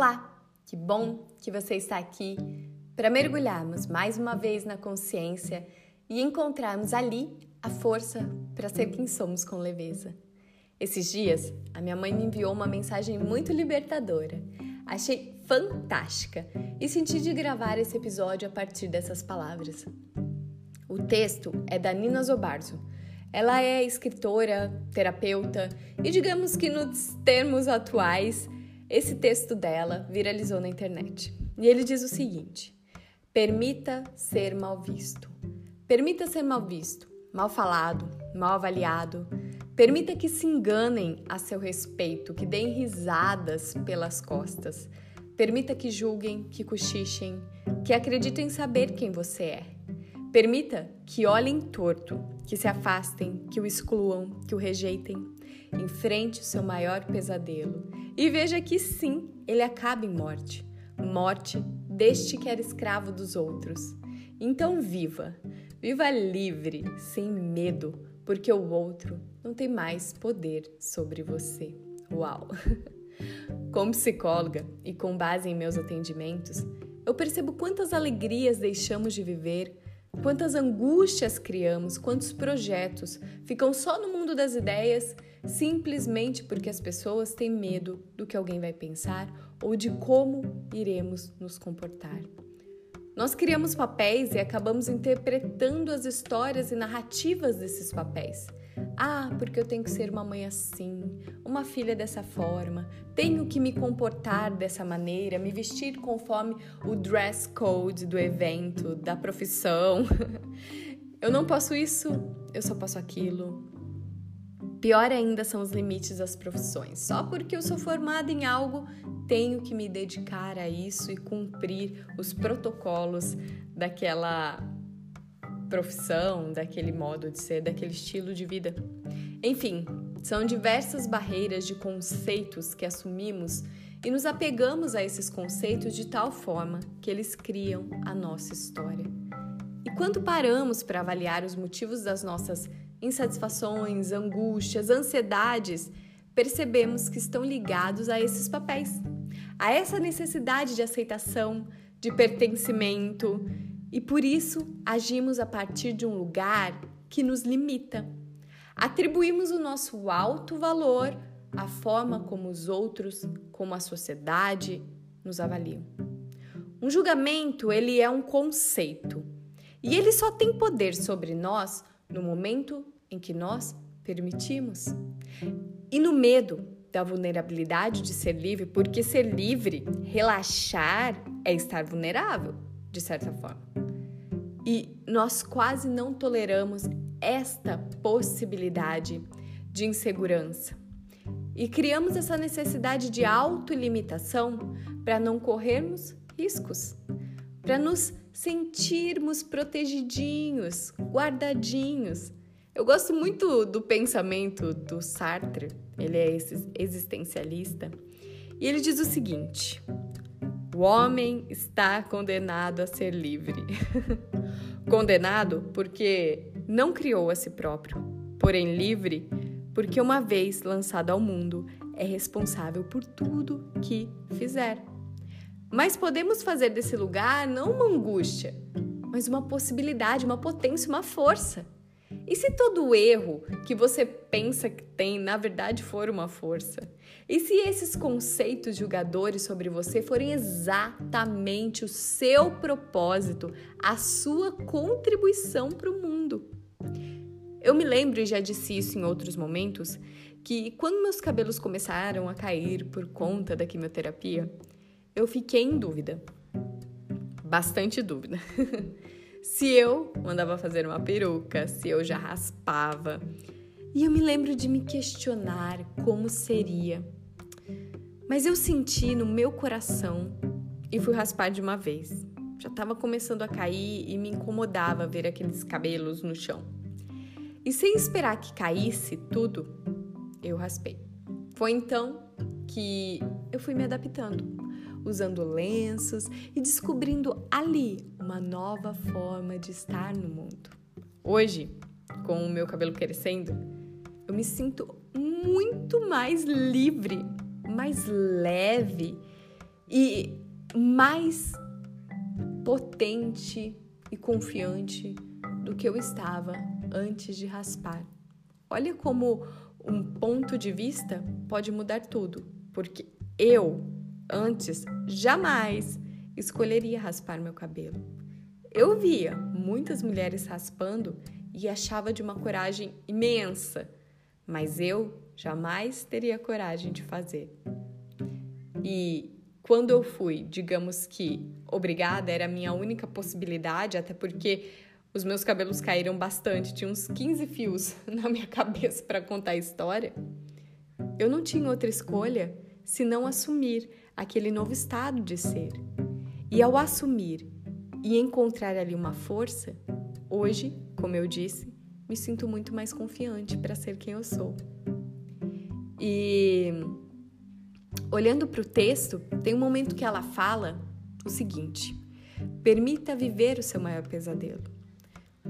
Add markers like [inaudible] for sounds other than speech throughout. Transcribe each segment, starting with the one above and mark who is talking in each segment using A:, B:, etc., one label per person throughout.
A: Olá, que bom que você está aqui para mergulharmos mais uma vez na consciência e encontrarmos ali a força para ser quem somos com leveza. Esses dias, a minha mãe me enviou uma mensagem muito libertadora. Achei fantástica e senti de gravar esse episódio a partir dessas palavras. O texto é da Nina Zobarzo. Ela é escritora, terapeuta e, digamos que nos termos atuais, esse texto dela viralizou na internet. E ele diz o seguinte: Permita ser mal visto. Permita ser mal visto, mal falado, mal avaliado. Permita que se enganem a seu respeito, que deem risadas pelas costas. Permita que julguem, que cochichem, que acreditem saber quem você é. Permita que olhem torto, que se afastem, que o excluam, que o rejeitem. Enfrente o seu maior pesadelo e veja que sim, ele acaba em morte morte deste que era escravo dos outros. Então viva, viva livre, sem medo, porque o outro não tem mais poder sobre você. Uau! [laughs] Como psicóloga e com base em meus atendimentos, eu percebo quantas alegrias deixamos de viver Quantas angústias criamos, quantos projetos ficam só no mundo das ideias simplesmente porque as pessoas têm medo do que alguém vai pensar ou de como iremos nos comportar. Nós criamos papéis e acabamos interpretando as histórias e narrativas desses papéis. Ah, porque eu tenho que ser uma mãe assim, uma filha dessa forma, tenho que me comportar dessa maneira, me vestir conforme o dress code do evento, da profissão. [laughs] Eu não posso isso, eu só posso aquilo. Pior ainda são os limites das profissões. Só porque eu sou formada em algo, tenho que me dedicar a isso e cumprir os protocolos daquela profissão, daquele modo de ser, daquele estilo de vida. Enfim, são diversas barreiras de conceitos que assumimos e nos apegamos a esses conceitos de tal forma que eles criam a nossa história. E quando paramos para avaliar os motivos das nossas insatisfações, angústias, ansiedades, percebemos que estão ligados a esses papéis, a essa necessidade de aceitação, de pertencimento, e por isso agimos a partir de um lugar que nos limita. Atribuímos o nosso alto valor à forma como os outros, como a sociedade nos avaliam. Um julgamento, ele é um conceito, e ele só tem poder sobre nós no momento em que nós permitimos. E no medo da vulnerabilidade de ser livre, porque ser livre, relaxar, é estar vulnerável, de certa forma. E nós quase não toleramos esta possibilidade de insegurança. E criamos essa necessidade de autolimitação para não corrermos riscos, para nos sentirmos protegidinhos, guardadinhos. Eu gosto muito do pensamento do Sartre, ele é existencialista, e ele diz o seguinte: o homem está condenado a ser livre. [laughs] condenado porque não criou a si próprio, porém livre porque, uma vez lançado ao mundo, é responsável por tudo que fizer. Mas podemos fazer desse lugar não uma angústia, mas uma possibilidade, uma potência, uma força. E se todo erro que você pensa que tem, na verdade, for uma força? E se esses conceitos julgadores sobre você forem exatamente o seu propósito, a sua contribuição para o mundo? Eu me lembro, e já disse isso em outros momentos, que quando meus cabelos começaram a cair por conta da quimioterapia, eu fiquei em dúvida. Bastante dúvida. [laughs] se eu mandava fazer uma peruca, se eu já raspava. E eu me lembro de me questionar como seria. Mas eu senti no meu coração e fui raspar de uma vez. Já estava começando a cair e me incomodava ver aqueles cabelos no chão. E sem esperar que caísse tudo, eu raspei. Foi então que eu fui me adaptando usando lenços e descobrindo ali uma nova forma de estar no mundo. Hoje, com o meu cabelo crescendo, eu me sinto muito mais livre, mais leve e mais potente e confiante do que eu estava antes de raspar. Olha como um ponto de vista pode mudar tudo, porque eu, antes, jamais escolheria raspar meu cabelo. Eu via muitas mulheres raspando e achava de uma coragem imensa, mas eu jamais teria coragem de fazer. E quando eu fui, digamos que obrigada, era a minha única possibilidade, até porque os meus cabelos caíram bastante, tinha uns 15 fios [laughs] na minha cabeça para contar a história. Eu não tinha outra escolha senão assumir aquele novo estado de ser. E ao assumir e encontrar ali uma força, hoje, como eu disse, me sinto muito mais confiante para ser quem eu sou. E olhando para o texto, tem um momento que ela fala o seguinte: permita viver o seu maior pesadelo.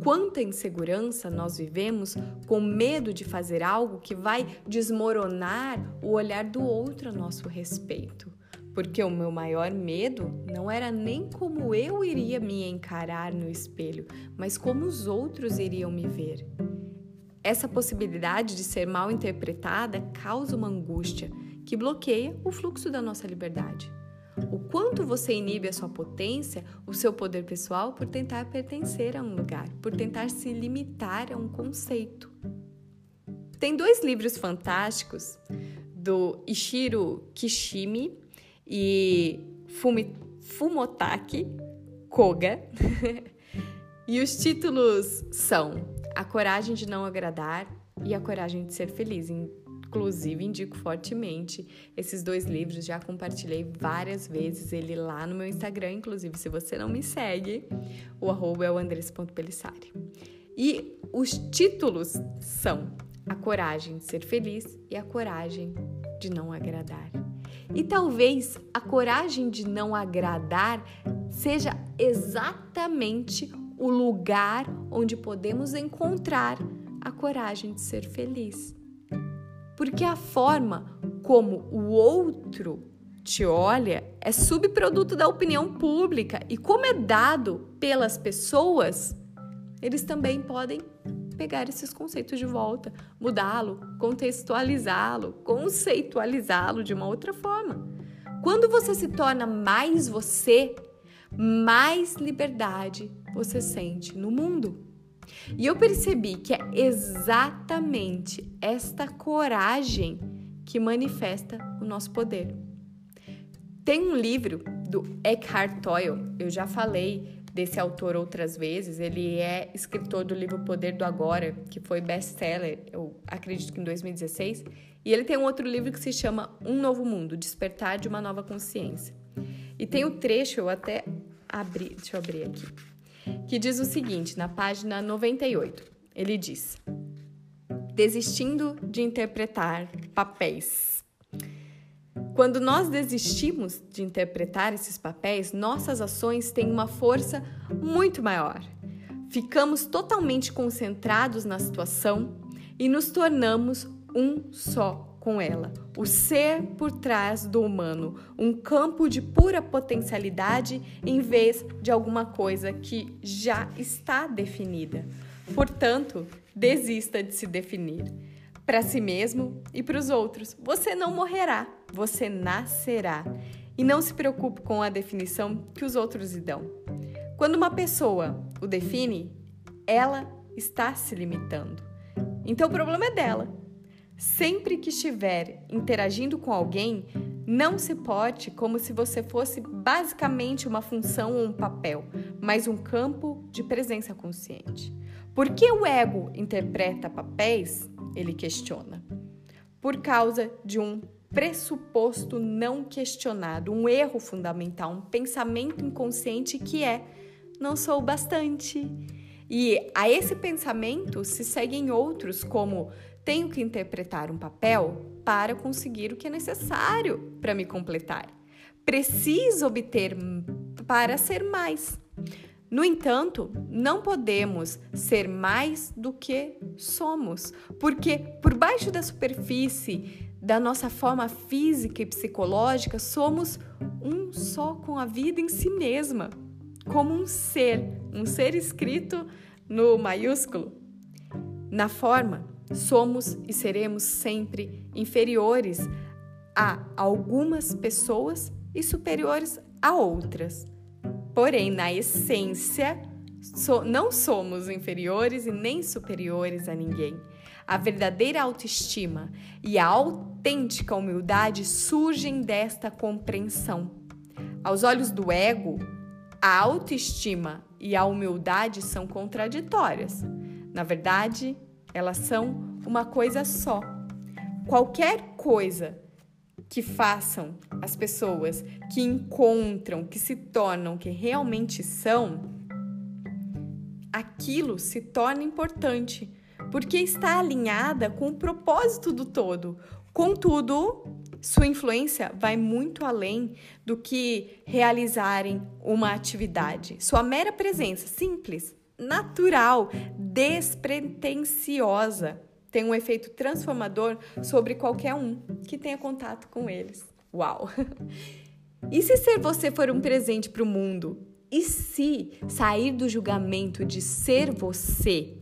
A: Quanta insegurança nós vivemos com medo de fazer algo que vai desmoronar o olhar do outro a nosso respeito. Porque o meu maior medo não era nem como eu iria me encarar no espelho, mas como os outros iriam me ver. Essa possibilidade de ser mal interpretada causa uma angústia que bloqueia o fluxo da nossa liberdade. O quanto você inibe a sua potência, o seu poder pessoal por tentar pertencer a um lugar, por tentar se limitar a um conceito. Tem dois livros fantásticos do Ishiro Kishimi e Fumi, Fumotaki Koga. [laughs] e os títulos são A Coragem de Não Agradar e A Coragem de Ser Feliz. Inclusive, indico fortemente esses dois livros. Já compartilhei várias vezes ele lá no meu Instagram. Inclusive, se você não me segue, o arroba é o andressa.pelissari. E os títulos são A Coragem de Ser Feliz e A Coragem de Não Agradar. E talvez a coragem de não agradar seja exatamente o lugar onde podemos encontrar a coragem de ser feliz. Porque a forma como o outro te olha é subproduto da opinião pública. E como é dado pelas pessoas, eles também podem pegar esses conceitos de volta, mudá-lo, contextualizá-lo, conceitualizá-lo de uma outra forma. Quando você se torna mais você, mais liberdade você sente no mundo. E eu percebi que é exatamente esta coragem que manifesta o nosso poder. Tem um livro do Eckhart Tolle, eu já falei desse autor outras vezes, ele é escritor do livro Poder do Agora, que foi best-seller, eu acredito que em 2016, e ele tem um outro livro que se chama Um Novo Mundo, Despertar de uma Nova Consciência. E tem o trecho, eu até abri, deixa eu abrir aqui que diz o seguinte, na página 98. Ele diz: Desistindo de interpretar papéis. Quando nós desistimos de interpretar esses papéis, nossas ações têm uma força muito maior. Ficamos totalmente concentrados na situação e nos tornamos um só com ela, o ser por trás do humano, um campo de pura potencialidade em vez de alguma coisa que já está definida. Portanto, desista de se definir. Para si mesmo e para os outros, você não morrerá, você nascerá. E não se preocupe com a definição que os outros lhe dão. Quando uma pessoa o define, ela está se limitando. Então o problema é dela Sempre que estiver interagindo com alguém, não se porte como se você fosse basicamente uma função ou um papel, mas um campo de presença consciente. Por que o ego interpreta papéis? Ele questiona. Por causa de um pressuposto não questionado, um erro fundamental, um pensamento inconsciente que é: não sou bastante. E a esse pensamento se seguem outros, como tenho que interpretar um papel para conseguir o que é necessário para me completar. Preciso obter para ser mais. No entanto, não podemos ser mais do que somos, porque por baixo da superfície da nossa forma física e psicológica, somos um só com a vida em si mesma, como um ser, um ser escrito no maiúsculo. Na forma, somos e seremos sempre inferiores a algumas pessoas e superiores a outras. Porém, na essência, so, não somos inferiores e nem superiores a ninguém. A verdadeira autoestima e a autêntica humildade surgem desta compreensão. Aos olhos do ego, a autoestima e a humildade são contraditórias. Na verdade, elas são uma coisa só. Qualquer coisa que façam as pessoas que encontram, que se tornam, que realmente são, aquilo se torna importante, porque está alinhada com o propósito do todo. Contudo, sua influência vai muito além do que realizarem uma atividade. Sua mera presença simples, natural, despretensiosa tem um efeito transformador sobre qualquer um que tenha contato com eles. Uau! [laughs] E se ser você for um presente para o mundo? E se sair do julgamento de ser você,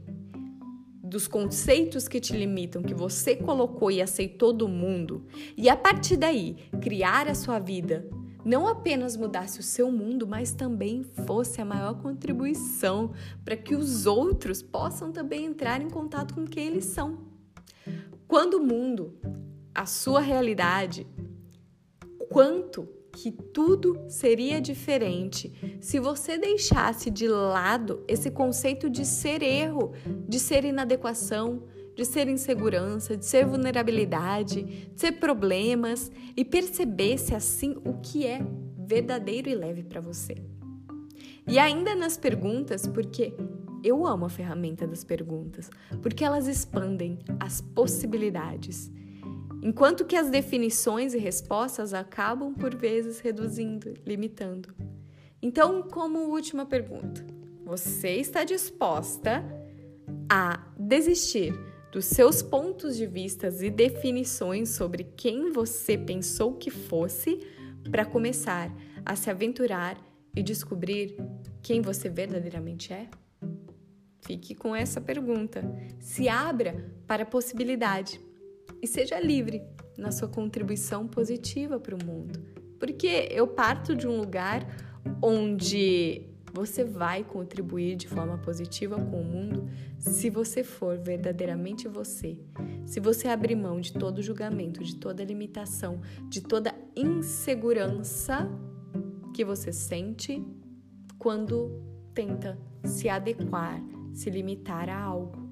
A: dos conceitos que te limitam, que você colocou e aceitou do mundo, e a partir daí criar a sua vida, não apenas mudasse o seu mundo, mas também fosse a maior contribuição para que os outros possam também entrar em contato com quem eles são. Quando o mundo, a sua realidade, quanto que tudo seria diferente se você deixasse de lado esse conceito de ser erro, de ser inadequação, de ser insegurança, de ser vulnerabilidade, de ser problemas e percebesse assim o que é verdadeiro e leve para você. E ainda nas perguntas, porque eu amo a ferramenta das perguntas, porque elas expandem as possibilidades. Enquanto que as definições e respostas acabam por vezes reduzindo, limitando. Então, como última pergunta, você está disposta a desistir dos seus pontos de vista e definições sobre quem você pensou que fosse para começar a se aventurar e descobrir quem você verdadeiramente é? Fique com essa pergunta. Se abra para a possibilidade e seja livre na sua contribuição positiva para o mundo. Porque eu parto de um lugar onde você vai contribuir de forma positiva com o mundo se você for verdadeiramente você. Se você abrir mão de todo julgamento, de toda limitação, de toda insegurança que você sente quando tenta se adequar, se limitar a algo.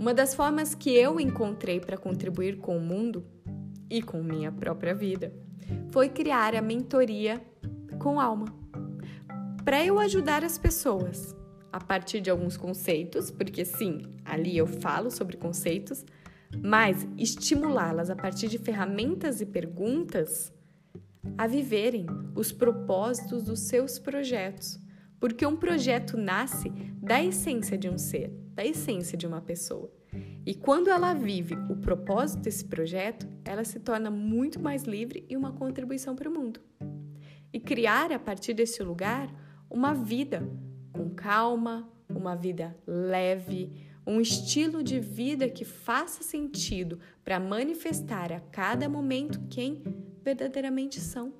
A: Uma das formas que eu encontrei para contribuir com o mundo e com minha própria vida foi criar a mentoria com alma para eu ajudar as pessoas a partir de alguns conceitos, porque sim, ali eu falo sobre conceitos, mas estimulá-las a partir de ferramentas e perguntas a viverem os propósitos dos seus projetos, porque um projeto nasce da essência de um ser, da essência de uma pessoa. E quando ela vive o propósito desse projeto, ela se torna muito mais livre e uma contribuição para o mundo. E criar a partir desse lugar uma vida com calma, uma vida leve, um estilo de vida que faça sentido para manifestar a cada momento quem verdadeiramente são.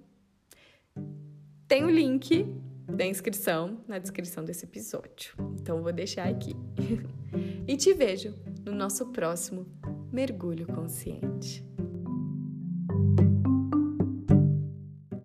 A: Tem o link da inscrição na descrição desse episódio, então vou deixar aqui. [laughs] e te vejo no nosso próximo Mergulho Consciente.